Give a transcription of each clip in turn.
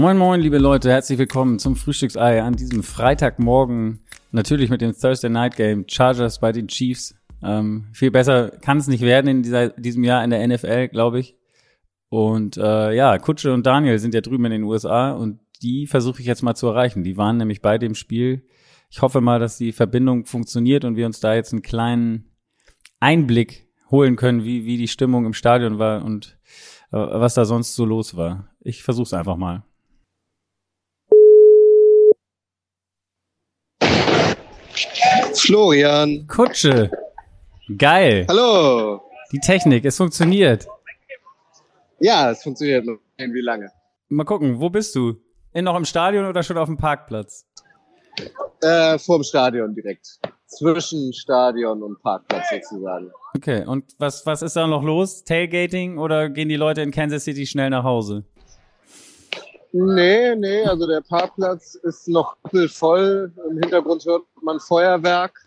Moin Moin, liebe Leute, herzlich willkommen zum Frühstücksei an diesem Freitagmorgen. Natürlich mit dem Thursday Night Game Chargers bei den Chiefs. Ähm, viel besser kann es nicht werden in dieser, diesem Jahr in der NFL, glaube ich. Und äh, ja, Kutsche und Daniel sind ja drüben in den USA und die versuche ich jetzt mal zu erreichen. Die waren nämlich bei dem Spiel. Ich hoffe mal, dass die Verbindung funktioniert und wir uns da jetzt einen kleinen Einblick holen können, wie, wie die Stimmung im Stadion war und äh, was da sonst so los war. Ich versuche es einfach mal. Florian. Kutsche. Geil. Hallo. Die Technik, es funktioniert. Ja, es funktioniert noch. Wie lange? Mal gucken, wo bist du? In noch im Stadion oder schon auf dem Parkplatz? Äh, vor dem Stadion direkt. Zwischen Stadion und Parkplatz sozusagen. Okay, und was, was ist da noch los? Tailgating oder gehen die Leute in Kansas City schnell nach Hause? Nee, nee, also der Parkplatz ist noch voll. Im Hintergrund hört man Feuerwerk.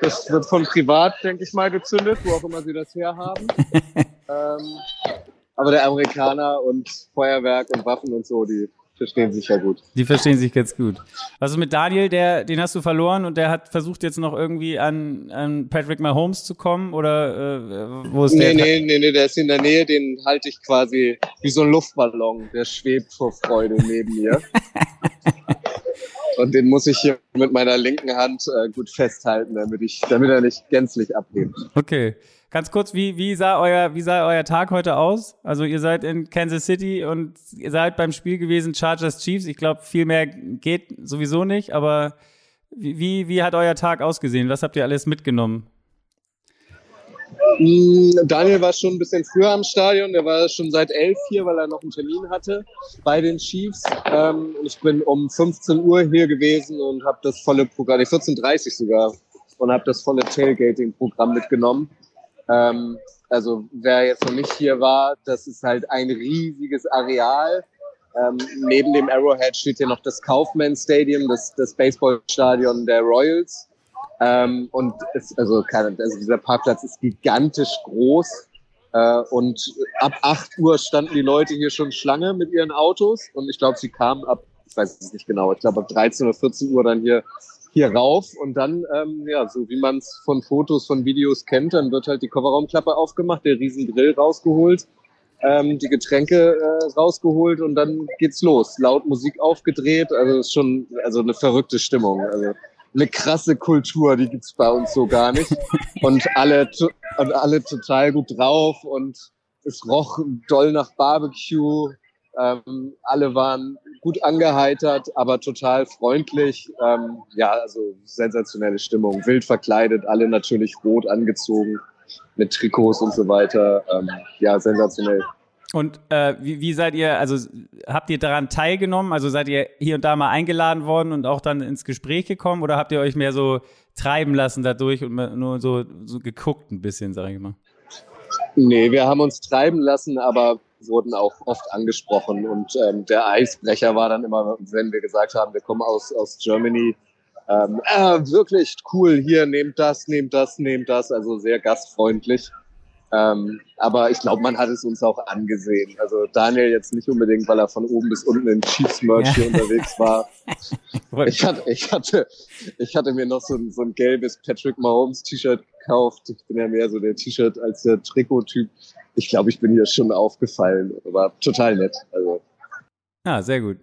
Das wird von privat, denke ich mal, gezündet, wo auch immer sie das herhaben. ähm, aber der Amerikaner und Feuerwerk und Waffen und so, die verstehen sich ja gut. Die verstehen sich ganz gut. Was ist mit Daniel, der, den hast du verloren und der hat versucht jetzt noch irgendwie an, an Patrick Mahomes zu kommen oder äh, wo ist nee, der? Nee, nee, nee, der ist in der Nähe, den halte ich quasi wie so ein Luftballon, der schwebt vor Freude neben mir. und den muss ich hier mit meiner linken Hand äh, gut festhalten, damit ich, damit er nicht gänzlich abhebt. Okay. Ganz kurz, wie, wie, sah euer, wie sah euer Tag heute aus? Also ihr seid in Kansas City und ihr seid beim Spiel gewesen, Chargers Chiefs. Ich glaube, viel mehr geht sowieso nicht, aber wie, wie hat euer Tag ausgesehen? Was habt ihr alles mitgenommen? Mm, Daniel war schon ein bisschen früher am Stadion. Der war schon seit elf hier, weil er noch einen Termin hatte bei den Chiefs. Ähm, ich bin um 15 Uhr hier gewesen und habe das volle Programm, 14.30 sogar, und habe das volle Tailgating-Programm mitgenommen. Ähm, also wer jetzt noch nicht hier war, das ist halt ein riesiges Areal. Ähm, neben dem Arrowhead steht hier noch das Kaufman Stadium, das, das Baseballstadion der Royals. Ähm, und es, also, keine, also dieser Parkplatz ist gigantisch groß. Äh, und ab 8 Uhr standen die Leute hier schon Schlange mit ihren Autos. Und ich glaube, sie kamen ab, ich weiß es nicht genau, ich glaube ab 13 oder 14 Uhr dann hier hier rauf und dann, ähm, ja, so wie man es von Fotos, von Videos kennt, dann wird halt die Kofferraumklappe aufgemacht, der riesen Grill rausgeholt, ähm, die Getränke äh, rausgeholt und dann geht's los. Laut Musik aufgedreht, also ist schon also eine verrückte Stimmung. Also eine krasse Kultur, die gibt's bei uns so gar nicht. Und alle und alle total gut drauf und es roch doll nach Barbecue. Ähm, alle waren gut angeheitert, aber total freundlich. Ähm, ja, also sensationelle Stimmung. Wild verkleidet, alle natürlich rot angezogen mit Trikots und so weiter. Ähm, ja, sensationell. Und äh, wie, wie seid ihr, also habt ihr daran teilgenommen? Also seid ihr hier und da mal eingeladen worden und auch dann ins Gespräch gekommen oder habt ihr euch mehr so treiben lassen dadurch und nur so, so geguckt ein bisschen, sag ich mal? Nee, wir haben uns treiben lassen, aber wurden auch oft angesprochen. Und ähm, der Eisbrecher war dann immer, wenn wir gesagt haben, wir kommen aus, aus Germany, ähm, äh, wirklich cool, hier, nehmt das, nehmt das, nehmt das. Also sehr gastfreundlich. Ähm, aber ich glaube, man hat es uns auch angesehen. Also Daniel jetzt nicht unbedingt, weil er von oben bis unten in Chiefs-Merch ja. hier unterwegs war. Ich hatte, ich hatte, ich hatte mir noch so ein, so ein gelbes Patrick Mahomes T-Shirt gekauft. Ich bin ja mehr so der T-Shirt als der Trikot-Typ. Ich glaube, ich bin hier schon aufgefallen. War total nett. Also. Ja, sehr gut.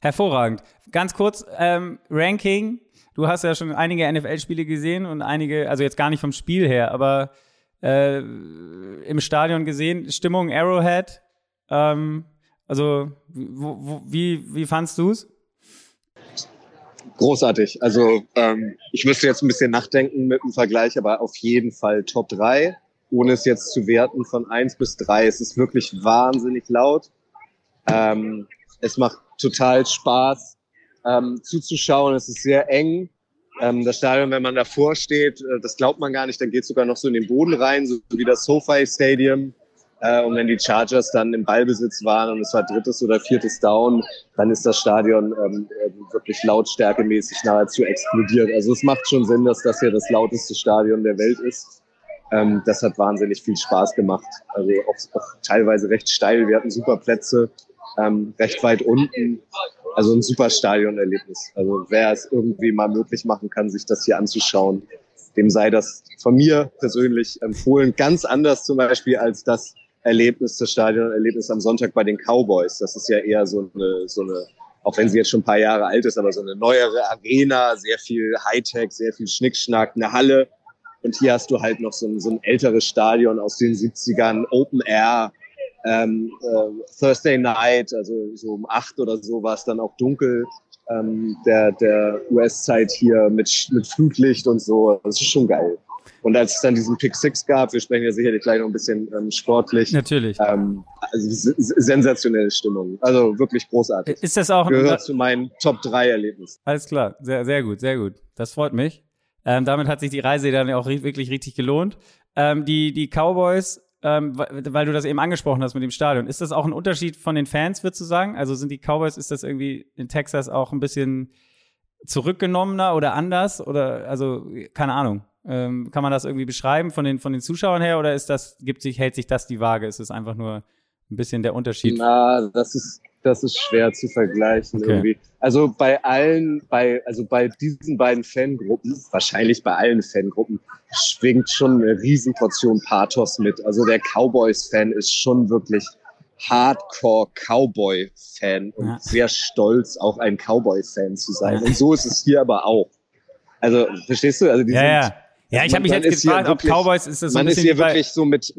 Hervorragend. Ganz kurz, ähm, Ranking. Du hast ja schon einige NFL-Spiele gesehen und einige, also jetzt gar nicht vom Spiel her, aber äh, im Stadion gesehen. Stimmung Arrowhead. Ähm, also, wo, wo, wie, wie fandst du es? Großartig. Also, ähm, ich müsste jetzt ein bisschen nachdenken mit dem Vergleich, aber auf jeden Fall Top 3, ohne es jetzt zu werten von 1 bis 3. Es ist wirklich wahnsinnig laut. Ähm, es macht total Spaß ähm, zuzuschauen. Es ist sehr eng. Ähm, das Stadion, wenn man davor steht, äh, das glaubt man gar nicht, dann geht sogar noch so in den Boden rein, so wie das SoFi Stadium. Äh, und wenn die Chargers dann im Ballbesitz waren und es war drittes oder viertes Down, dann ist das Stadion ähm, ähm, wirklich lautstärkemäßig nahezu explodiert. Also es macht schon Sinn, dass das hier das lauteste Stadion der Welt ist. Ähm, das hat wahnsinnig viel Spaß gemacht. Also auch, auch teilweise recht steil. Wir hatten super Plätze, ähm, recht weit unten. Also ein super Stadionerlebnis. Also wer es irgendwie mal möglich machen kann, sich das hier anzuschauen, dem sei das von mir persönlich empfohlen. Ganz anders zum Beispiel als das Erlebnis, das Stadionerlebnis am Sonntag bei den Cowboys. Das ist ja eher so eine, so eine, auch wenn sie jetzt schon ein paar Jahre alt ist, aber so eine neuere Arena, sehr viel Hightech, sehr viel Schnickschnack, eine Halle. Und hier hast du halt noch so ein, so ein älteres Stadion aus den 70ern, Open Air, ähm, äh, Thursday Night, also so um acht oder so war es dann auch dunkel ähm, der, der US-Zeit hier mit, mit Flutlicht und so. Das ist schon geil. Und als es dann diesen Pick Six gab, wir sprechen ja sicherlich gleich noch ein bisschen ähm, sportlich. Natürlich. Ähm, also sensationelle Stimmung. Also wirklich großartig. Ist das auch gehört zu meinen Top 3 Erlebnissen. Alles klar, sehr, sehr gut, sehr gut. Das freut mich. Ähm, damit hat sich die Reise dann auch wirklich richtig gelohnt. Ähm, die, die Cowboys, ähm, weil du das eben angesprochen hast mit dem Stadion, ist das auch ein Unterschied von den Fans, würdest du sagen? Also sind die Cowboys, ist das irgendwie in Texas auch ein bisschen zurückgenommener oder anders? Oder, also, keine Ahnung. Ähm, kann man das irgendwie beschreiben von den, von den Zuschauern her oder ist das, gibt sich, hält sich das die Waage? Ist es einfach nur ein bisschen der Unterschied? Na, das ist, das ist schwer zu vergleichen okay. irgendwie. Also bei allen, bei, also bei diesen beiden Fangruppen, wahrscheinlich bei allen Fangruppen, schwingt schon eine Riesenportion Pathos mit. Also der Cowboys-Fan ist schon wirklich Hardcore Cowboy-Fan und ja. sehr stolz, auch ein Cowboy-Fan zu sein. Und so ist es hier aber auch. Also, verstehst du? Also die ja, sind, ja. Ja, ich habe mich jetzt gefragt, ob Cowboys ist das so Man ist hier wirklich so mit,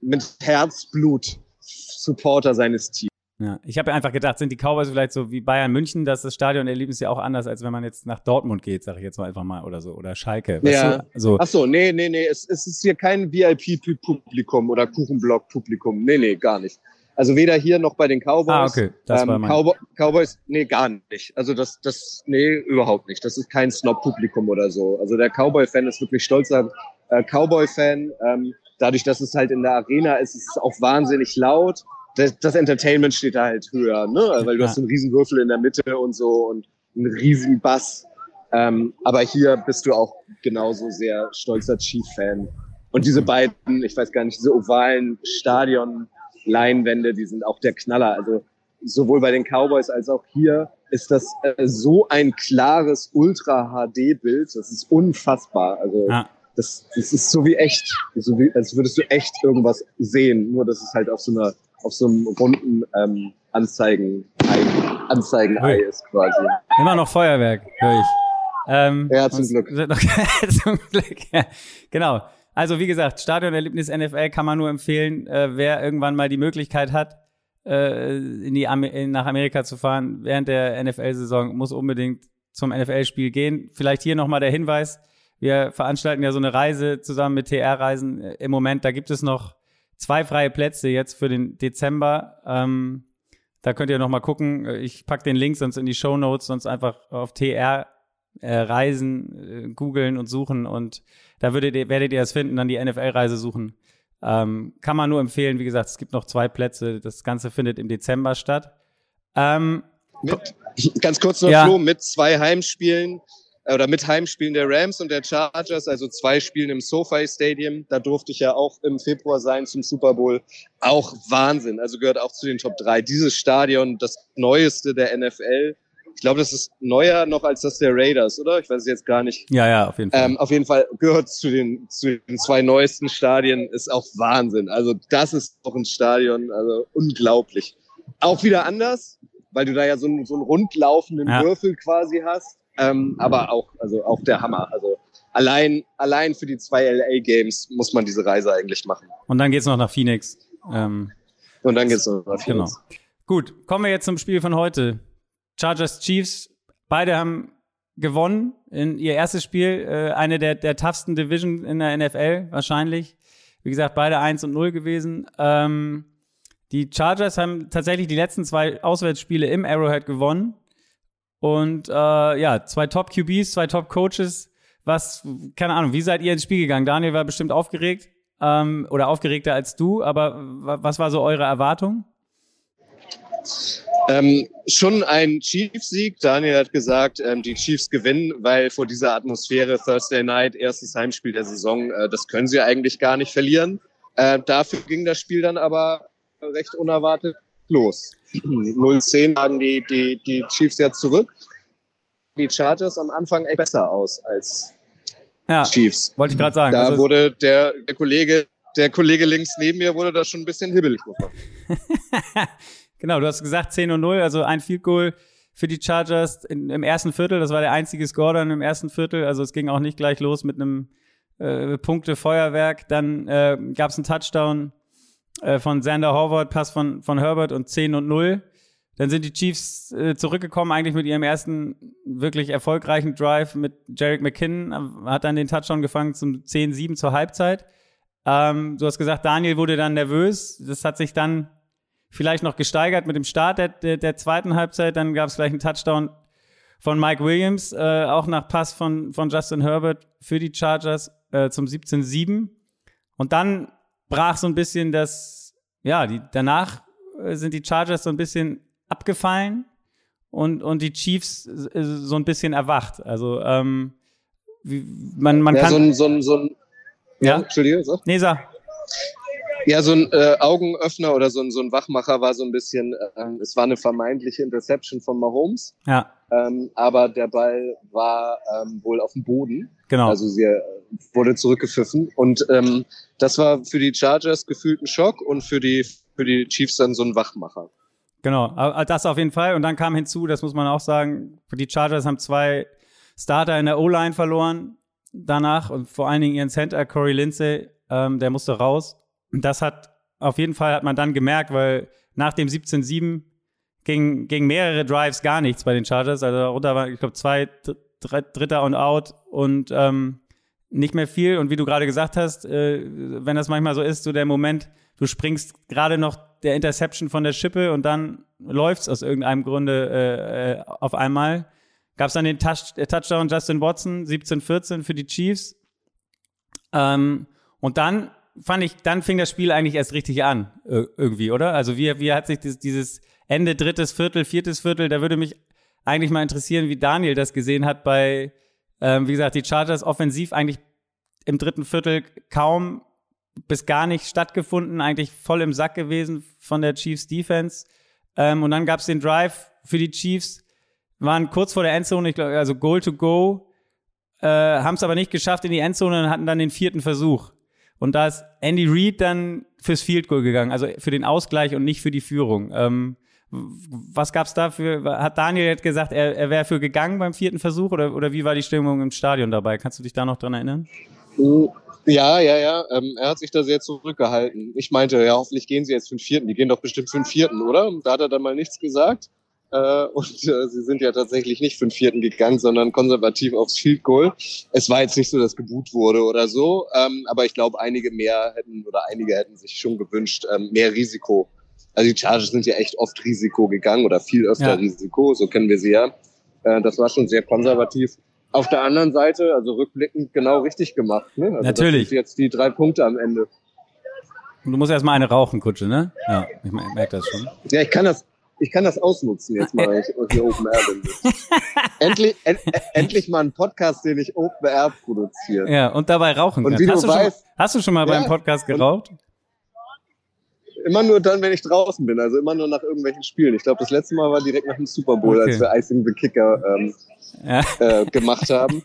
mit Herzblut Supporter seines Teams. Ja, ich habe einfach gedacht, sind die Cowboys vielleicht so wie Bayern München, dass das Stadionerlebnis ja auch anders, als wenn man jetzt nach Dortmund geht, sage ich jetzt mal einfach mal oder so oder Schalke. Ja. So. Ach so, nee, nee, nee, es, es ist hier kein VIP-Publikum oder Kuchenblock-Publikum. Nee, nee, gar nicht. Also weder hier noch bei den Cowboys. Ah, okay. Das ähm, war mein... Cowboy, Cowboys, nee, gar nicht. Also das, das, nee, überhaupt nicht. Das ist kein Snob-Publikum oder so. Also der Cowboy-Fan ist wirklich stolzer äh, Cowboy-Fan. Ähm, dadurch, dass es halt in der Arena ist, ist es auch wahnsinnig laut. Das, das Entertainment steht da halt höher, ne? Weil du ja. hast einen riesen Würfel in der Mitte und so und einen riesen Bass. Ähm, aber hier bist du auch genauso sehr stolzer Chief-Fan. Und diese beiden, ich weiß gar nicht, diese ovalen Stadion Leinwände, die sind auch der Knaller. Also sowohl bei den Cowboys als auch hier ist das äh, so ein klares Ultra-HD-Bild. Das ist unfassbar. Also ja. das, das ist so wie echt. So wie, als würdest du echt irgendwas sehen. Nur, dass es halt auf so einer, auf so einem runden ähm, Anzeigen, Anzeigen-Ei ist quasi. Immer noch Feuerwerk, höre ich. Ähm, ja, zum Glück. zum Glück, ja. Genau. Also wie gesagt, Stadionerlebnis NFL kann man nur empfehlen, äh, wer irgendwann mal die Möglichkeit hat, äh, in die Am nach Amerika zu fahren während der NFL-Saison, muss unbedingt zum NFL-Spiel gehen. Vielleicht hier nochmal der Hinweis, wir veranstalten ja so eine Reise zusammen mit TR-Reisen äh, im Moment. Da gibt es noch zwei freie Plätze jetzt für den Dezember. Ähm, da könnt ihr nochmal gucken. Ich pack den Link sonst in die Show Notes, sonst einfach auf TR äh, Reisen äh, googeln und suchen und da würdet ihr, werdet ihr es finden, dann die NFL-Reise suchen. Ähm, kann man nur empfehlen. Wie gesagt, es gibt noch zwei Plätze. Das Ganze findet im Dezember statt. Ähm, mit, ganz kurz noch, ja. Flo, mit zwei Heimspielen oder mit Heimspielen der Rams und der Chargers, also zwei Spielen im SoFi Stadium. Da durfte ich ja auch im Februar sein zum Super Bowl. Auch Wahnsinn. Also gehört auch zu den Top 3. Dieses Stadion, das neueste der NFL, ich glaube, das ist neuer noch als das der Raiders, oder? Ich weiß es jetzt gar nicht. Ja, ja, auf jeden Fall. Ähm, auf jeden Fall gehört zu den, zu den zwei neuesten Stadien, ist auch Wahnsinn. Also das ist doch ein Stadion, also unglaublich. Auch wieder anders, weil du da ja so einen, so einen rundlaufenden ja. Würfel quasi hast. Ähm, aber auch, also auch der Hammer. Also allein, allein für die zwei LA Games muss man diese Reise eigentlich machen. Und dann geht's noch nach Phoenix. Ähm, Und dann geht's noch nach Phoenix. Genau. Gut, kommen wir jetzt zum Spiel von heute. Chargers Chiefs, beide haben gewonnen in ihr erstes Spiel, äh, eine der, der toughsten Division in der NFL wahrscheinlich. Wie gesagt, beide 1 und 0 gewesen. Ähm, die Chargers haben tatsächlich die letzten zwei Auswärtsspiele im Arrowhead gewonnen. Und äh, ja, zwei Top-QBs, zwei Top-Coaches. Was, keine Ahnung, wie seid ihr ins Spiel gegangen? Daniel war bestimmt aufgeregt. ähm, oder aufgeregter als du, aber was war so eure Erwartung? Ähm, schon ein Chiefs-Sieg. Daniel hat gesagt, ähm, die Chiefs gewinnen, weil vor dieser Atmosphäre Thursday Night, erstes Heimspiel der Saison, äh, das können sie eigentlich gar nicht verlieren. Äh, dafür ging das Spiel dann aber recht unerwartet los. 0-10 haben die, die, die Chiefs jetzt zurück. Die Chargers am Anfang echt besser aus als ja, Chiefs. Wollte ich gerade sagen. Da also wurde der, der Kollege, der Kollege links neben mir wurde da schon ein bisschen hibbelig. genau, du hast gesagt 10 und 0, also ein Field Goal für die Chargers in, im ersten Viertel. Das war der einzige Score dann im ersten Viertel. Also es ging auch nicht gleich los mit einem äh, Punkte Feuerwerk. Dann äh, gab es einen Touchdown äh, von Xander Horvath, Pass von, von Herbert und 10 und 0. Dann sind die Chiefs äh, zurückgekommen, eigentlich mit ihrem ersten wirklich erfolgreichen Drive mit Jarek McKinnon, hat dann den Touchdown gefangen zum 10-7 zur Halbzeit. Ähm, du hast gesagt, Daniel wurde dann nervös. Das hat sich dann vielleicht noch gesteigert mit dem Start der, der, der zweiten Halbzeit. Dann gab es gleich einen Touchdown von Mike Williams, äh, auch nach Pass von, von Justin Herbert für die Chargers äh, zum 17-7. Und dann brach so ein bisschen das, ja, die, danach äh, sind die Chargers so ein bisschen abgefallen und, und die Chiefs äh, so ein bisschen erwacht. Also ähm, wie, man, man ja, kann. So ein, so ein, so ein, ja, ja? Entschuldige, so. Nee, sag. Ja, so ein äh, Augenöffner oder so ein, so ein Wachmacher war so ein bisschen, äh, es war eine vermeintliche Interception von Mahomes. Ja. Ähm, aber der Ball war ähm, wohl auf dem Boden. Genau. Also sie äh, wurde zurückgepfiffen. Und ähm, das war für die Chargers gefühlt ein Schock und für die, für die Chiefs dann so ein Wachmacher. Genau, das auf jeden Fall. Und dann kam hinzu, das muss man auch sagen, die Chargers haben zwei Starter in der O-Line verloren danach und vor allen Dingen ihren Center Corey Lindsay, ähm, der musste raus. Und das hat auf jeden Fall hat man dann gemerkt, weil nach dem 17-7 ging, ging mehrere Drives gar nichts bei den Chargers. Also darunter war, ich glaube, zwei Dritter und Out und ähm, nicht mehr viel. Und wie du gerade gesagt hast, äh, wenn das manchmal so ist, so der Moment, du springst gerade noch der Interception von der Schippe und dann läuft's aus irgendeinem Grunde äh, äh, auf einmal. Gab's dann den Touch, äh, Touchdown Justin Watson 17-14 für die Chiefs. Ähm, und dann fand ich, dann fing das Spiel eigentlich erst richtig an, irgendwie, oder? Also wie, wie hat sich das, dieses Ende drittes Viertel, viertes Viertel, da würde mich eigentlich mal interessieren, wie Daniel das gesehen hat bei, ähm, wie gesagt, die Chargers offensiv eigentlich im dritten Viertel kaum bis gar nicht stattgefunden, eigentlich voll im Sack gewesen von der Chiefs Defense. Ähm, und dann gab es den Drive für die Chiefs, waren kurz vor der Endzone, ich glaube, also Goal to Go, äh, haben es aber nicht geschafft in die Endzone und hatten dann den vierten Versuch. Und da ist Andy Reid dann fürs Field Goal gegangen, also für den Ausgleich und nicht für die Führung. Ähm, was gab's dafür? Hat Daniel jetzt gesagt, er, er wäre für gegangen beim vierten Versuch oder, oder wie war die Stimmung im Stadion dabei? Kannst du dich da noch dran erinnern? Ja, ja, ja. Ähm, er hat sich da sehr zurückgehalten. Ich meinte, ja, hoffentlich gehen sie jetzt für den vierten. Die gehen doch bestimmt für den vierten, oder? Da hat er dann mal nichts gesagt. Äh, und äh, sie sind ja tatsächlich nicht für den vierten gegangen, sondern konservativ aufs Field Goal. Es war jetzt nicht so, dass geboot wurde oder so, ähm, aber ich glaube, einige mehr hätten oder einige hätten sich schon gewünscht, ähm, mehr Risiko. Also die Chargers sind ja echt oft Risiko gegangen oder viel öfter ja. Risiko, so kennen wir sie ja. Äh, das war schon sehr konservativ. Auf der anderen Seite, also rückblickend genau richtig gemacht. Ne? Also Natürlich. Das sind jetzt die drei Punkte am Ende. Du musst erstmal eine rauchen, Kutsche, ne? Ja, ich merke das schon. Ja, ich kann das, ich kann das ausnutzen jetzt mal, wenn ich hier Open Air bin. endlich, en, endlich mal ein Podcast, den ich Open Air produziere. Ja, und dabei rauchen und Wie hast, du, weißt, schon, hast du schon mal ja, beim Podcast geraucht? Immer nur dann, wenn ich draußen bin, also immer nur nach irgendwelchen Spielen. Ich glaube, das letzte Mal war direkt nach dem Super Bowl, okay. als wir Icing the Kicker ähm, ja. äh, gemacht haben.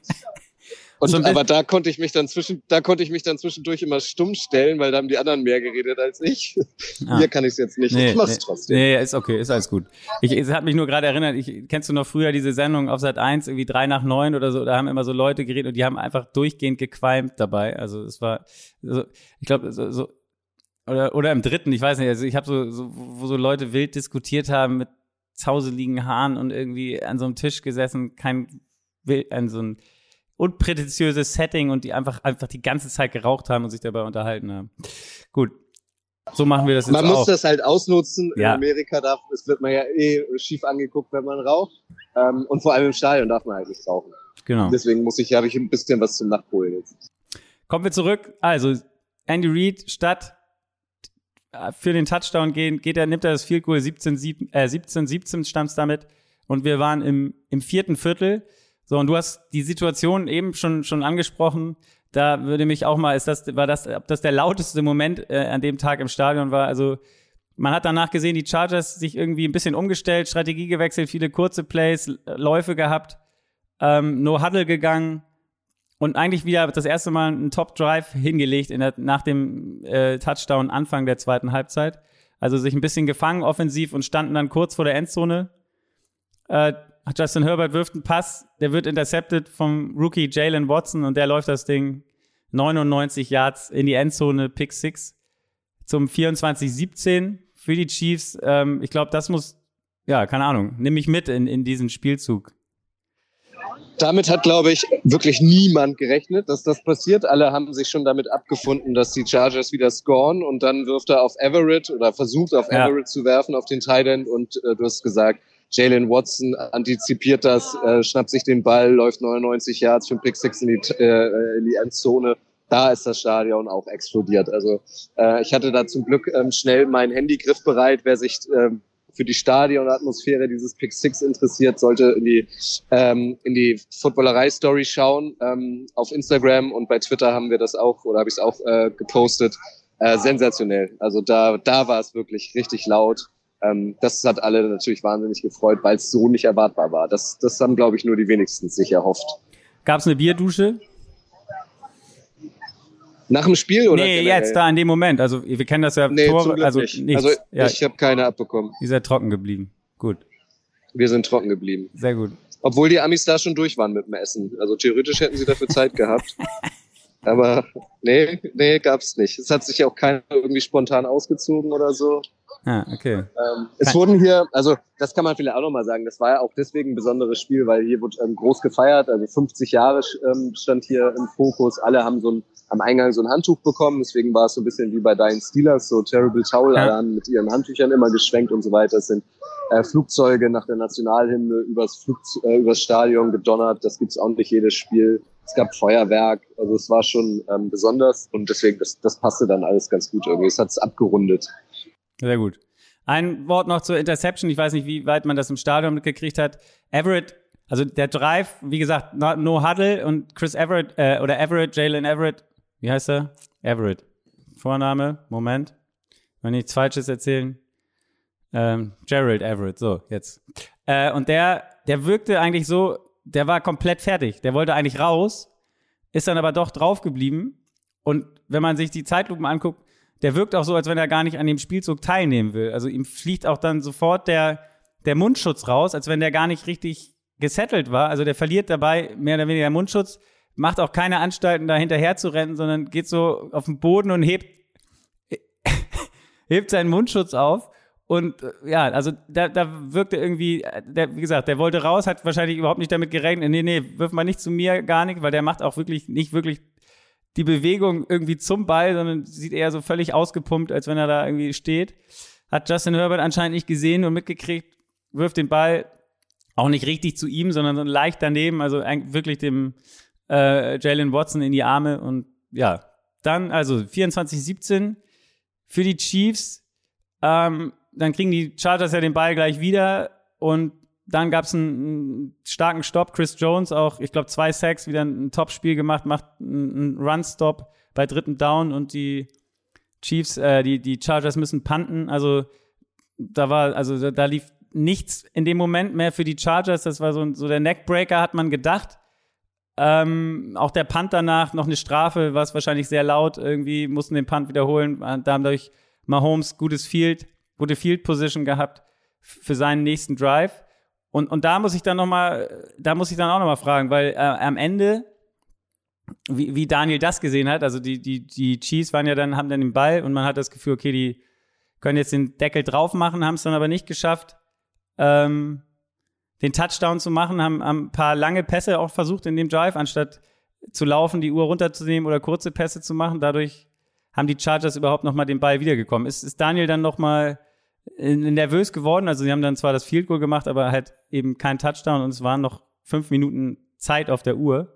Und, so aber da konnte ich mich dann zwischen, da konnte ich mich dann zwischendurch immer stumm stellen, weil da haben die anderen mehr geredet als ich. Ah. Hier kann ich es jetzt nicht. Nee, ich mach's nee, trotzdem. Nee, ist okay, ist alles gut. Ich, es hat mich nur gerade erinnert, ich, kennst du noch früher diese Sendung auf Sat 1, irgendwie drei nach neun oder so, da haben immer so Leute geredet und die haben einfach durchgehend gequalmt dabei. Also es war, so, ich glaube, so, so, oder, oder im dritten, ich weiß nicht, also ich habe so, so, wo so Leute wild diskutiert haben mit zauseligen Haaren und irgendwie an so einem Tisch gesessen, kein, an so ein unprätentiöses Setting und die einfach, einfach die ganze Zeit geraucht haben und sich dabei unterhalten haben. Gut. So machen wir das jetzt Man muss auch. das halt ausnutzen. Ja. In Amerika darf, es wird man ja eh schief angeguckt, wenn man raucht. Ähm, und vor allem im Stadion darf man halt nicht rauchen. Genau. Deswegen muss ich, habe ich ein bisschen was zum Nachholen jetzt. Kommen wir zurück. Also, Andy Reid statt für den Touchdown gehen, geht er, nimmt er das Field Goal 17, 7, äh, 17, 17 stammt's damit. Und wir waren im, im vierten Viertel. So, und du hast die Situation eben schon, schon angesprochen. Da würde mich auch mal, ist das, war das, ob das der lauteste Moment äh, an dem Tag im Stadion war? Also, man hat danach gesehen, die Chargers sich irgendwie ein bisschen umgestellt, Strategie gewechselt, viele kurze Plays, Läufe gehabt, ähm, No Huddle gegangen und eigentlich wieder das erste Mal einen Top Drive hingelegt in der, nach dem äh, Touchdown Anfang der zweiten Halbzeit. Also sich ein bisschen gefangen offensiv und standen dann kurz vor der Endzone. Äh, Justin Herbert wirft einen Pass, der wird intercepted vom Rookie Jalen Watson und der läuft das Ding 99 Yards in die Endzone, Pick 6 zum 24-17 für die Chiefs. Ähm, ich glaube, das muss, ja, keine Ahnung, nimm mich mit in, in diesen Spielzug damit hat, glaube ich, wirklich niemand gerechnet, dass das passiert. Alle haben sich schon damit abgefunden, dass die Chargers wieder scoren und dann wirft er auf Everett oder versucht auf ja. Everett zu werfen, auf den Titan und äh, du hast gesagt, Jalen Watson antizipiert das, äh, schnappt sich den Ball, läuft 99 Yards für Pick Six in die, äh, in die Endzone. Da ist das Stadion auch explodiert. Also äh, ich hatte da zum Glück ähm, schnell mein Handy griffbereit. Wer sich ähm, für die Stadionatmosphäre dieses Pick Six interessiert, sollte in die, ähm, in die Footballerei-Story schauen. Ähm, auf Instagram und bei Twitter haben wir das auch, oder habe ich es auch äh, gepostet. Äh, sensationell. Also da, da war es wirklich richtig laut. Ähm, das hat alle natürlich wahnsinnig gefreut, weil es so nicht erwartbar war. Das, das haben, glaube ich, nur die wenigsten sich erhofft. Gab es eine Bierdusche? Nach dem Spiel oder? Nee, generell? jetzt da in dem Moment. Also wir kennen das ja nee, Tore, also nicht. Nichts. Also ja. ich habe keine abbekommen. Ihr seid trocken geblieben. Gut. Wir sind trocken geblieben. Sehr gut. Obwohl die Amis da schon durch waren mit dem Essen. Also theoretisch hätten sie dafür Zeit gehabt. Aber nee, nee, gab's nicht. Es hat sich ja auch keiner irgendwie spontan ausgezogen oder so. Ah, okay. Ähm, es wurden hier, also das kann man vielleicht auch nochmal sagen, das war ja auch deswegen ein besonderes Spiel, weil hier wurde ähm, groß gefeiert, also 50 Jahre ähm, stand hier im Fokus, alle haben so ein, am Eingang so ein Handtuch bekommen, deswegen war es so ein bisschen wie bei deinen Steelers, so Terrible Towel, ja. alle haben mit ihren Handtüchern immer geschwenkt und so weiter. Es sind äh, Flugzeuge nach der Nationalhymne übers, Flug, äh, übers Stadion gedonnert, das gibt's auch nicht jedes Spiel. Es gab Feuerwerk, also es war schon ähm, besonders und deswegen, das, das passte dann alles ganz gut irgendwie. Es hat's abgerundet. Sehr gut. Ein Wort noch zur Interception. Ich weiß nicht, wie weit man das im Stadion mitgekriegt hat. Everett, also der Drive, wie gesagt, no, huddle und Chris Everett, äh, oder Everett, Jalen Everett, wie heißt er? Everett. Vorname, Moment. Wenn nichts Falsches erzählen. Ähm, Gerald Everett, so, jetzt. Äh, und der, der wirkte eigentlich so, der war komplett fertig. Der wollte eigentlich raus, ist dann aber doch drauf geblieben. Und wenn man sich die Zeitlupen anguckt, der wirkt auch so, als wenn er gar nicht an dem Spielzug teilnehmen will. Also ihm fliegt auch dann sofort der, der Mundschutz raus, als wenn der gar nicht richtig gesettelt war. Also der verliert dabei mehr oder weniger Mundschutz, macht auch keine Anstalten, da hinterher zu rennen, sondern geht so auf den Boden und hebt, hebt seinen Mundschutz auf. Und ja, also da, da wirkte irgendwie, der, wie gesagt, der wollte raus, hat wahrscheinlich überhaupt nicht damit gerechnet. Nee, nee, wirf mal nicht zu mir, gar nicht, weil der macht auch wirklich nicht wirklich die Bewegung irgendwie zum Ball, sondern sieht eher so völlig ausgepumpt, als wenn er da irgendwie steht. Hat Justin Herbert anscheinend nicht gesehen und mitgekriegt, wirft den Ball auch nicht richtig zu ihm, sondern so leicht daneben, also wirklich dem äh, Jalen Watson in die Arme und ja, dann also 24-17 für die Chiefs. Ähm, dann kriegen die Chargers ja den Ball gleich wieder und dann gab es einen, starken Stopp. Chris Jones auch, ich glaube, zwei Sacks, wieder ein, Top-Spiel gemacht, macht einen Run-Stop bei dritten Down und die Chiefs, äh, die, die Chargers müssen panten. Also da war, also da lief nichts in dem Moment mehr für die Chargers. Das war so, so der Neckbreaker, hat man gedacht. Ähm, auch der Punt danach, noch eine Strafe, war es wahrscheinlich sehr laut. Irgendwie mussten den Punt wiederholen. Da haben durch Mahomes gutes Field, gute Field Position gehabt für seinen nächsten Drive. Und, und da muss ich dann noch mal, da muss ich dann auch noch mal fragen, weil äh, am Ende, wie, wie Daniel das gesehen hat, also die, die, die Chiefs waren ja dann, haben dann den Ball und man hat das Gefühl, okay, die können jetzt den Deckel drauf machen, haben es dann aber nicht geschafft, ähm, den Touchdown zu machen, haben, haben ein paar lange Pässe auch versucht in dem Drive, anstatt zu laufen, die Uhr runterzunehmen oder kurze Pässe zu machen. Dadurch haben die Chargers überhaupt noch mal den Ball wiedergekommen. Ist, ist Daniel dann noch mal nervös geworden. Also sie haben dann zwar das Field Goal gemacht, aber halt eben kein Touchdown und es waren noch fünf Minuten Zeit auf der Uhr.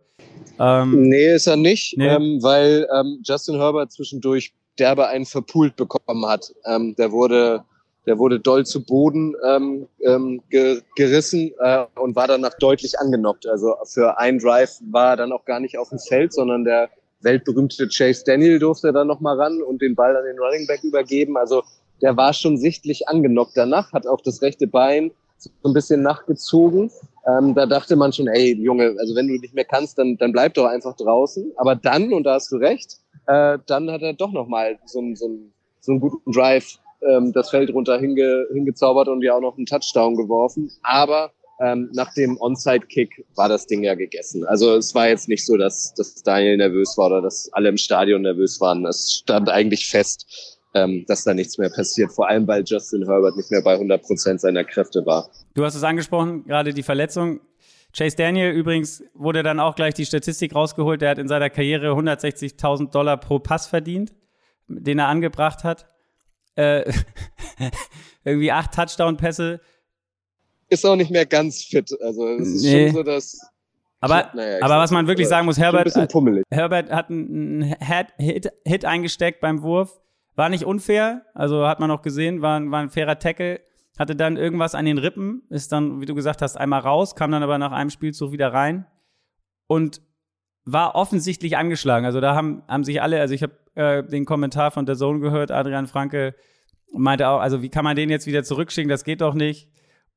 Ähm, nee, ist er nicht, nee. ähm, weil ähm, Justin Herbert zwischendurch derbe einen verpult bekommen hat. Ähm, der wurde der wurde doll zu Boden ähm, ähm, ge gerissen äh, und war danach deutlich angenockt. Also für einen Drive war er dann auch gar nicht auf dem Feld, sondern der weltberühmte Chase Daniel durfte dann noch mal ran und den Ball an den Running Back übergeben. Also der war schon sichtlich angenockt danach, hat auch das rechte Bein so ein bisschen nachgezogen. Ähm, da dachte man schon, ey Junge, also wenn du nicht mehr kannst, dann, dann bleib doch einfach draußen. Aber dann, und da hast du recht, äh, dann hat er doch noch mal so, so, so einen guten Drive ähm, das Feld runter hinge, hingezaubert und ja auch noch einen Touchdown geworfen. Aber ähm, nach dem Onside-Kick war das Ding ja gegessen. Also es war jetzt nicht so, dass, dass Daniel nervös war oder dass alle im Stadion nervös waren. Es stand eigentlich fest, ähm, dass da nichts mehr passiert. Vor allem, weil Justin Herbert nicht mehr bei 100 Prozent seiner Kräfte war. Du hast es angesprochen, gerade die Verletzung. Chase Daniel übrigens wurde dann auch gleich die Statistik rausgeholt. Der hat in seiner Karriere 160.000 Dollar pro Pass verdient, den er angebracht hat äh, irgendwie acht Touchdown-Pässe. Ist auch nicht mehr ganz fit. Also es ist nee. schon so, dass. Aber, naja, aber was man wirklich sagen muss, Herbert, Herbert hat einen Hit, Hit eingesteckt beim Wurf. War nicht unfair, also hat man auch gesehen, war, war ein fairer Tackle. Hatte dann irgendwas an den Rippen, ist dann, wie du gesagt hast, einmal raus, kam dann aber nach einem Spielzug wieder rein und war offensichtlich angeschlagen. Also da haben, haben sich alle, also ich habe äh, den Kommentar von der Zone gehört, Adrian Franke meinte auch, also wie kann man den jetzt wieder zurückschicken, das geht doch nicht.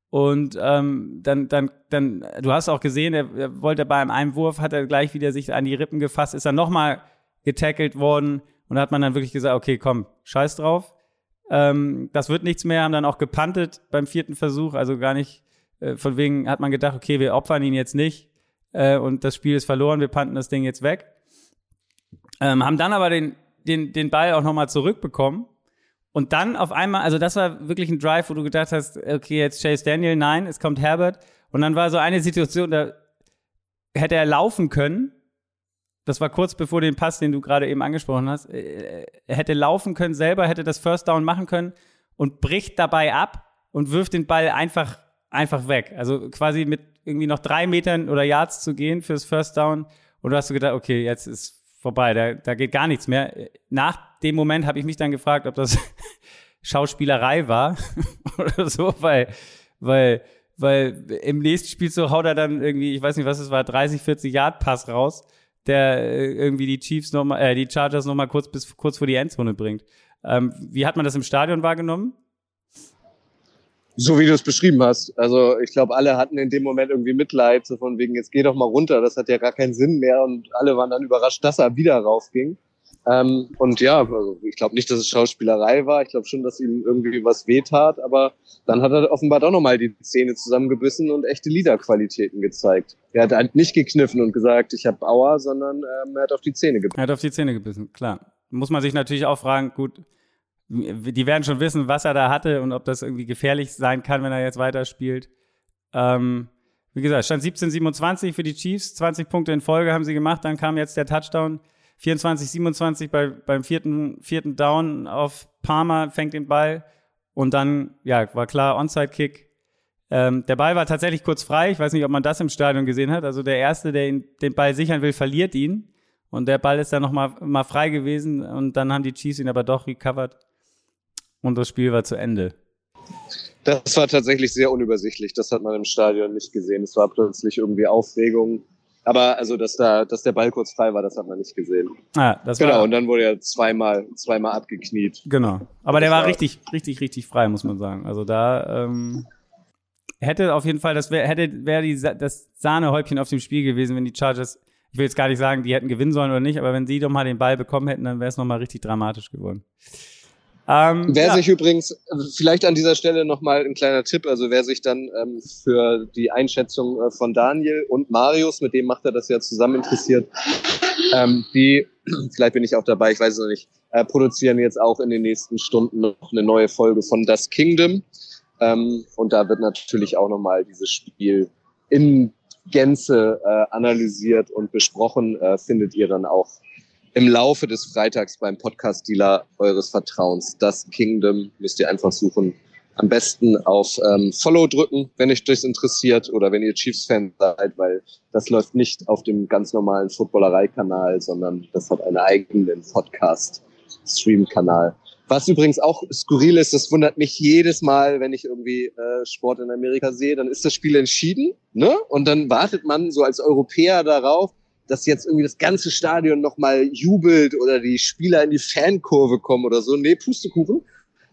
Und ähm, dann, dann, dann, du hast auch gesehen, er, er wollte bei einem Einwurf, hat er gleich wieder sich an die Rippen gefasst, ist dann nochmal getackelt worden und da hat man dann wirklich gesagt, okay, komm, scheiß drauf. Ähm, das wird nichts mehr, haben dann auch gepantet beim vierten Versuch, also gar nicht, äh, von wegen hat man gedacht, okay, wir opfern ihn jetzt nicht äh, und das Spiel ist verloren, wir panten das Ding jetzt weg. Ähm, haben dann aber den, den, den Ball auch nochmal zurückbekommen. Und dann auf einmal, also das war wirklich ein Drive, wo du gedacht hast, okay, jetzt Chase Daniel, nein, es kommt Herbert. Und dann war so eine Situation, da hätte er laufen können. Das war kurz bevor den Pass, den du gerade eben angesprochen hast. Er hätte laufen können selber, hätte das First Down machen können und bricht dabei ab und wirft den Ball einfach, einfach weg. Also quasi mit irgendwie noch drei Metern oder Yards zu gehen fürs First Down. Und du hast du gedacht, okay, jetzt ist vorbei, da, da geht gar nichts mehr. Nach dem Moment habe ich mich dann gefragt, ob das Schauspielerei war oder so, weil, weil, weil im nächsten Spiel so haut er dann irgendwie, ich weiß nicht, was es war, 30, 40 Yard Pass raus, der äh, irgendwie die Chiefs noch mal, äh, die Chargers noch mal kurz bis kurz vor die Endzone bringt. Ähm, wie hat man das im Stadion wahrgenommen? So wie du es beschrieben hast. Also ich glaube, alle hatten in dem Moment irgendwie Mitleid, so von wegen, jetzt geh doch mal runter, das hat ja gar keinen Sinn mehr und alle waren dann überrascht, dass er wieder raufging. Ähm, und ja, also ich glaube nicht, dass es Schauspielerei war. Ich glaube schon, dass ihm irgendwie was wehtat, aber dann hat er offenbar doch nochmal die Zähne zusammengebissen und echte Liederqualitäten gezeigt. Er hat halt nicht gekniffen und gesagt, ich habe Aua, sondern ähm, er hat auf die Zähne gebissen. Er hat auf die Zähne gebissen, klar. Muss man sich natürlich auch fragen, gut, die werden schon wissen, was er da hatte und ob das irgendwie gefährlich sein kann, wenn er jetzt weiterspielt. Ähm, wie gesagt, stand 17-27 für die Chiefs, 20 Punkte in Folge haben sie gemacht, dann kam jetzt der Touchdown. 24-27 bei, beim vierten, vierten Down auf Palmer, fängt den Ball und dann, ja, war klar, Onside-Kick. Ähm, der Ball war tatsächlich kurz frei. Ich weiß nicht, ob man das im Stadion gesehen hat. Also der Erste, der ihn, den Ball sichern will, verliert ihn. Und der Ball ist dann noch mal, mal frei gewesen und dann haben die Chiefs ihn aber doch recovered und das Spiel war zu Ende. Das war tatsächlich sehr unübersichtlich. Das hat man im Stadion nicht gesehen. Es war plötzlich irgendwie Aufregung. Aber also, dass da, dass der Ball kurz frei war, das hat man nicht gesehen. Ah, das genau. War, und dann wurde er zweimal, zweimal abgekniet. Genau. Aber der war, war richtig, richtig, richtig frei, muss man sagen. Also da ähm, hätte auf jeden Fall, das wäre, hätte wäre die das Sahnehäubchen auf dem Spiel gewesen, wenn die Chargers, ich will jetzt gar nicht sagen, die hätten gewinnen sollen oder nicht, aber wenn sie doch mal den Ball bekommen hätten, dann wäre es noch mal richtig dramatisch geworden. Ähm, wer ja. sich übrigens, vielleicht an dieser Stelle nochmal ein kleiner Tipp, also wer sich dann ähm, für die Einschätzung äh, von Daniel und Marius, mit dem macht er das ja zusammen interessiert, ähm, die, vielleicht bin ich auch dabei, ich weiß es noch nicht, äh, produzieren jetzt auch in den nächsten Stunden noch eine neue Folge von Das Kingdom. Ähm, und da wird natürlich auch nochmal dieses Spiel in Gänze äh, analysiert und besprochen, äh, findet ihr dann auch im Laufe des Freitags beim Podcast-Dealer eures Vertrauens. Das Kingdom müsst ihr einfach suchen. am besten auf ähm, Follow drücken, wenn euch das interessiert oder wenn ihr Chiefs-Fan seid, weil das läuft nicht auf dem ganz normalen Footballerei-Kanal, sondern das hat einen eigenen Podcast-Stream-Kanal. Was übrigens auch skurril ist, das wundert mich jedes Mal, wenn ich irgendwie äh, Sport in Amerika sehe, dann ist das Spiel entschieden, ne? Und dann wartet man so als Europäer darauf, dass jetzt irgendwie das ganze Stadion nochmal jubelt oder die Spieler in die Fankurve kommen oder so. Nee, Pustekuchen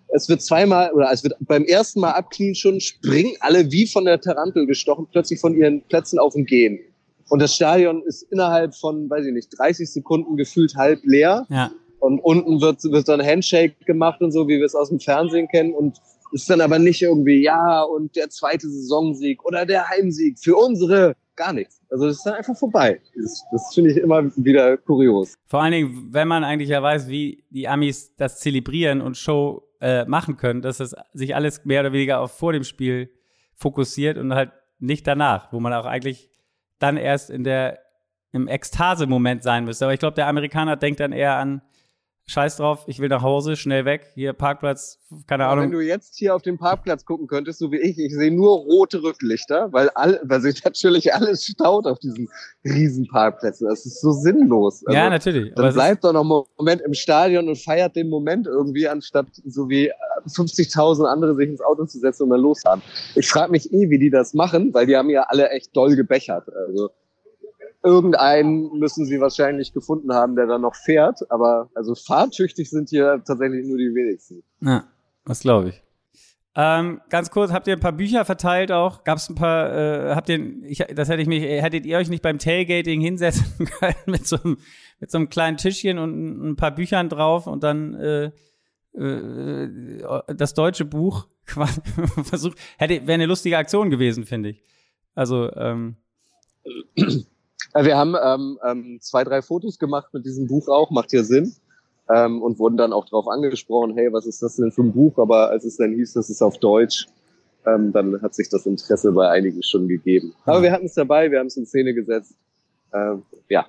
es wird zweimal oder es wird beim ersten Mal abknien schon, springen alle wie von der Tarantel gestochen, plötzlich von ihren Plätzen auf und gehen. Und das Stadion ist innerhalb von, weiß ich nicht, 30 Sekunden gefühlt halb leer. Ja. Und unten wird, wird dann Handshake gemacht und so, wie wir es aus dem Fernsehen kennen. Und ist dann aber nicht irgendwie, ja, und der zweite Saisonsieg oder der Heimsieg für unsere, gar nichts. Also das ist dann einfach vorbei. Das, das finde ich immer wieder kurios. Vor allen Dingen, wenn man eigentlich ja weiß, wie die Amis das zelebrieren und Show äh, machen können, dass das sich alles mehr oder weniger auf vor dem Spiel fokussiert und halt nicht danach, wo man auch eigentlich dann erst in der im Ekstase-Moment sein müsste. Aber ich glaube, der Amerikaner denkt dann eher an Scheiß drauf, ich will nach Hause, schnell weg. Hier Parkplatz, keine Ahnung. Wenn du jetzt hier auf den Parkplatz gucken könntest, so wie ich, ich sehe nur rote Rücklichter, weil, all, weil sich natürlich alles staut auf diesen riesen Parkplätzen. Das ist so sinnlos. Also, ja, natürlich. Dann bleibt doch noch einen Moment im Stadion und feiert den Moment irgendwie, anstatt so wie 50.000 andere sich ins Auto zu setzen und dann losfahren. Ich frage mich eh, wie die das machen, weil die haben ja alle echt doll gebechert. Also irgendeinen müssen sie wahrscheinlich gefunden haben, der dann noch fährt. Aber also fahrtüchtig sind hier tatsächlich nur die wenigsten. Ja, das glaube ich. Ähm, ganz kurz, habt ihr ein paar Bücher verteilt auch? Gab es ein paar, äh, habt ihr, ich, das hätte ich mich, hättet ihr euch nicht beim Tailgating hinsetzen können mit so einem, mit so einem kleinen Tischchen und ein paar Büchern drauf und dann äh, äh, das deutsche Buch versucht, hätte, wäre eine lustige Aktion gewesen, finde ich. Also, ähm, wir haben ähm, ähm, zwei, drei Fotos gemacht mit diesem Buch auch, macht ja Sinn. Ähm, und wurden dann auch darauf angesprochen, hey, was ist das denn für ein Buch? Aber als es dann hieß, das ist auf Deutsch, ähm, dann hat sich das Interesse bei einigen schon gegeben. Aber wir hatten es dabei, wir haben es in Szene gesetzt. Ähm, ja.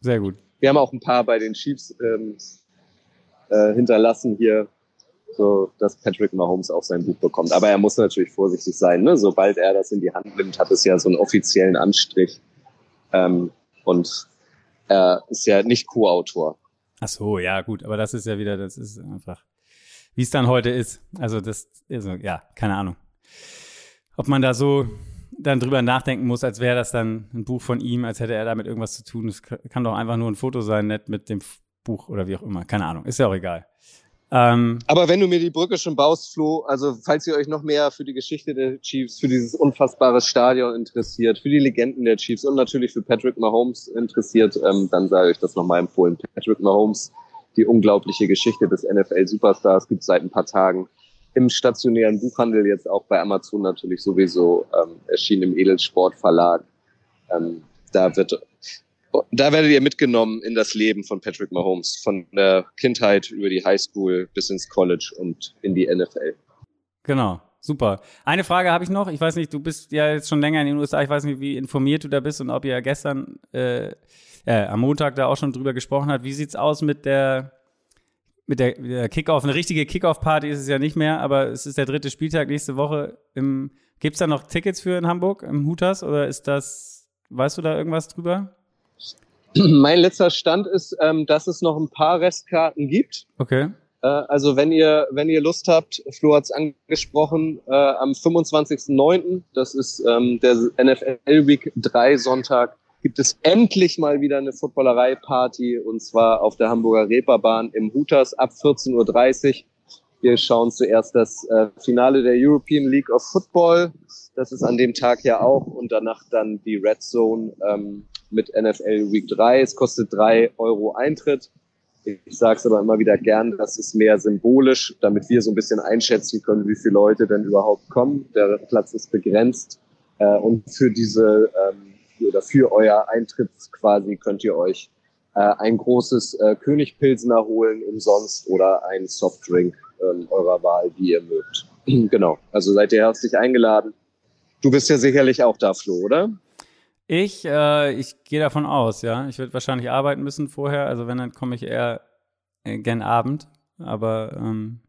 Sehr gut. Wir haben auch ein paar bei den Chiefs ähm, äh, hinterlassen hier, so dass Patrick Mahomes auch sein Buch bekommt. Aber er muss natürlich vorsichtig sein. Ne? Sobald er das in die Hand nimmt, hat es ja so einen offiziellen Anstrich. Ähm, und er ist ja nicht Co-Autor. Ach so, ja, gut, aber das ist ja wieder, das ist einfach, wie es dann heute ist. Also das, also, ja, keine Ahnung. Ob man da so dann drüber nachdenken muss, als wäre das dann ein Buch von ihm, als hätte er damit irgendwas zu tun. Es kann doch einfach nur ein Foto sein, nett mit dem Buch oder wie auch immer. Keine Ahnung, ist ja auch egal. Ähm, Aber wenn du mir die Brücke schon baust, Flo, also falls ihr euch noch mehr für die Geschichte der Chiefs, für dieses unfassbare Stadion interessiert, für die Legenden der Chiefs und natürlich für Patrick Mahomes interessiert, ähm, dann sei euch das nochmal empfohlen. Patrick Mahomes, die unglaubliche Geschichte des NFL-Superstars, gibt seit ein paar Tagen im stationären Buchhandel, jetzt auch bei Amazon natürlich sowieso, ähm, erschienen im Edelsport-Verlag. Ähm, da wird da werdet ihr mitgenommen in das Leben von Patrick Mahomes, von der Kindheit über die Highschool bis ins College und in die NFL. Genau, super. Eine Frage habe ich noch. Ich weiß nicht, du bist ja jetzt schon länger in den USA. Ich weiß nicht, wie informiert du da bist und ob ihr gestern äh, äh, am Montag da auch schon drüber gesprochen habt. Wie sieht's aus mit der mit der, der Kickoff? Eine richtige Kickoff-Party ist es ja nicht mehr, aber es ist der dritte Spieltag nächste Woche. Im, gibt's da noch Tickets für in Hamburg im Hutas oder ist das, weißt du da irgendwas drüber? Mein letzter Stand ist, ähm, dass es noch ein paar Restkarten gibt. Okay. Äh, also wenn ihr, wenn ihr Lust habt, Flo hat es angesprochen, äh, am 25.09., das ist ähm, der NFL Week 3 Sonntag, gibt es endlich mal wieder eine Footballerei-Party und zwar auf der Hamburger Reeperbahn im Hutas ab 14.30 Uhr. Wir schauen zuerst das äh, Finale der European League of Football. Das ist an dem Tag ja auch und danach dann die Red Zone ähm, mit NFL Week 3. Es kostet drei Euro Eintritt. Ich sage es aber immer wieder gern, das ist mehr symbolisch, damit wir so ein bisschen einschätzen können, wie viele Leute denn überhaupt kommen. Der Platz ist begrenzt. Äh, und für diese ähm, oder für euer Eintritt quasi könnt ihr euch äh, ein großes äh, Königpilsener holen umsonst oder ein Softdrink ähm, eurer Wahl, wie ihr mögt. genau. Also seid ihr herzlich eingeladen. Du bist ja sicherlich auch da, Flo, oder? Ich, äh, ich gehe davon aus, ja. Ich werde wahrscheinlich arbeiten müssen vorher. Also wenn, dann komme ich eher äh, gern Abend. Aber ähm,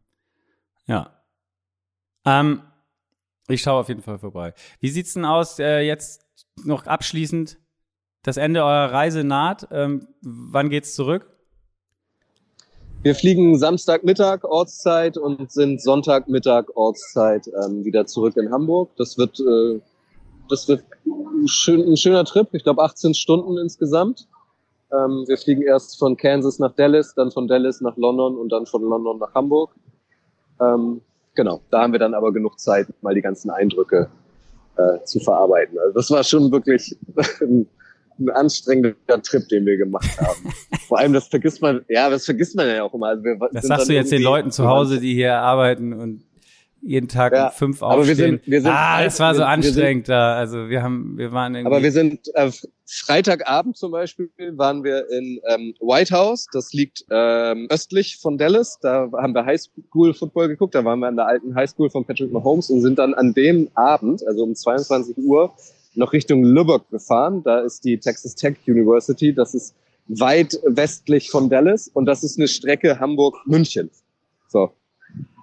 ja. Ähm, ich schaue auf jeden Fall vorbei. Wie sieht's denn aus äh, jetzt noch abschließend? Das Ende eurer Reise naht. Ähm, wann geht's zurück? Wir fliegen Samstagmittag Ortszeit und sind Sonntagmittag Ortszeit ähm, wieder zurück in Hamburg. Das wird, äh, das wird ein, schön, ein schöner Trip. Ich glaube 18 Stunden insgesamt. Ähm, wir fliegen erst von Kansas nach Dallas, dann von Dallas nach London und dann von London nach Hamburg. Ähm, genau, da haben wir dann aber genug Zeit, mal die ganzen Eindrücke äh, zu verarbeiten. Also das war schon wirklich ein anstrengender Trip, den wir gemacht haben. Vor allem, das vergisst man, ja, das vergisst man ja auch immer. Also wir das sagst du jetzt den Leuten zu Hause, die hier arbeiten und jeden Tag ja, um fünf aufstehen. Aber wir sind, wir sind ah, das war so anstrengend sind, da. Also wir haben, wir waren irgendwie. Aber wir sind äh, Freitagabend zum Beispiel waren wir in ähm, White House. Das liegt ähm, östlich von Dallas. Da haben wir Highschool Football geguckt. Da waren wir an der alten Highschool von Patrick Mahomes und sind dann an dem Abend, also um 22 Uhr, noch Richtung Lubbock gefahren. Da ist die Texas Tech University. Das ist weit westlich von Dallas und das ist eine Strecke Hamburg-München. So.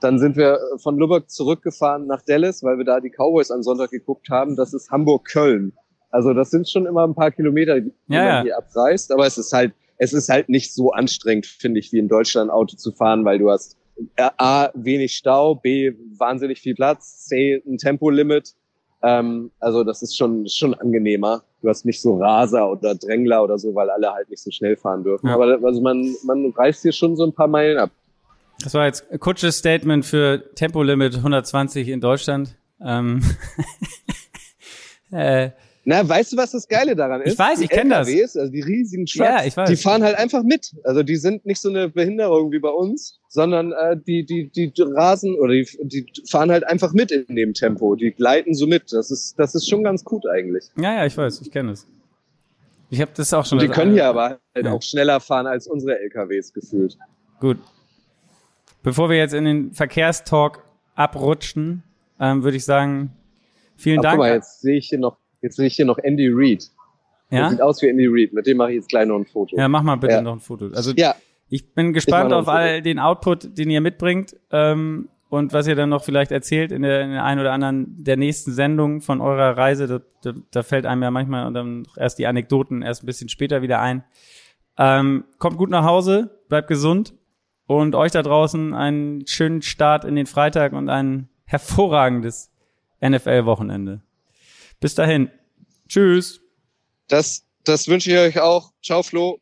Dann sind wir von Lubbock zurückgefahren nach Dallas, weil wir da die Cowboys am Sonntag geguckt haben. Das ist Hamburg-Köln. Also das sind schon immer ein paar Kilometer, die ja, man ja. hier abreist. Aber es ist halt, es ist halt nicht so anstrengend, finde ich, wie in Deutschland Auto zu fahren, weil du hast A, wenig Stau, B, wahnsinnig viel Platz, C, ein Tempolimit ähm, also das ist schon, schon angenehmer. Du hast nicht so Raser oder Drängler oder so, weil alle halt nicht so schnell fahren dürfen. Ja. Aber also man, man reißt hier schon so ein paar Meilen ab. Das war jetzt ein kurzes Statement für Tempolimit 120 in Deutschland. Ähm äh, na, weißt du, was das Geile daran ist? Ich weiß, ich kenne das. Also die riesigen Trucks, ja, ich weiß. die fahren halt einfach mit. Also die sind nicht so eine Behinderung wie bei uns, sondern äh, die, die, die rasen oder die, die fahren halt einfach mit in dem Tempo. Die gleiten so mit. Das ist, das ist schon ganz gut eigentlich. Ja, ja, ich weiß, ich kenne es. Ich habe das auch schon. Und die können hier aber halt ja. auch schneller fahren als unsere LKWs gefühlt. Gut. Bevor wir jetzt in den Verkehrstalk abrutschen, ähm, würde ich sagen, vielen Ach, Dank. Guck mal, jetzt sehe ich hier noch Jetzt sehe ich hier noch Andy Reid. Ja? Sieht aus wie Andy Reid. Mit dem mache ich jetzt gleich noch ein Foto. Ja, mach mal bitte ja. noch ein Foto. Also ja. ich bin gespannt ich auf all den Output, den ihr mitbringt ähm, und was ihr dann noch vielleicht erzählt in der, in der einen oder anderen der nächsten Sendung von eurer Reise. Da, da, da fällt einem ja manchmal und dann erst die Anekdoten erst ein bisschen später wieder ein. Ähm, kommt gut nach Hause, bleibt gesund und euch da draußen einen schönen Start in den Freitag und ein hervorragendes NFL-Wochenende. Bis dahin. Tschüss. Das, das wünsche ich euch auch. Ciao, Flo.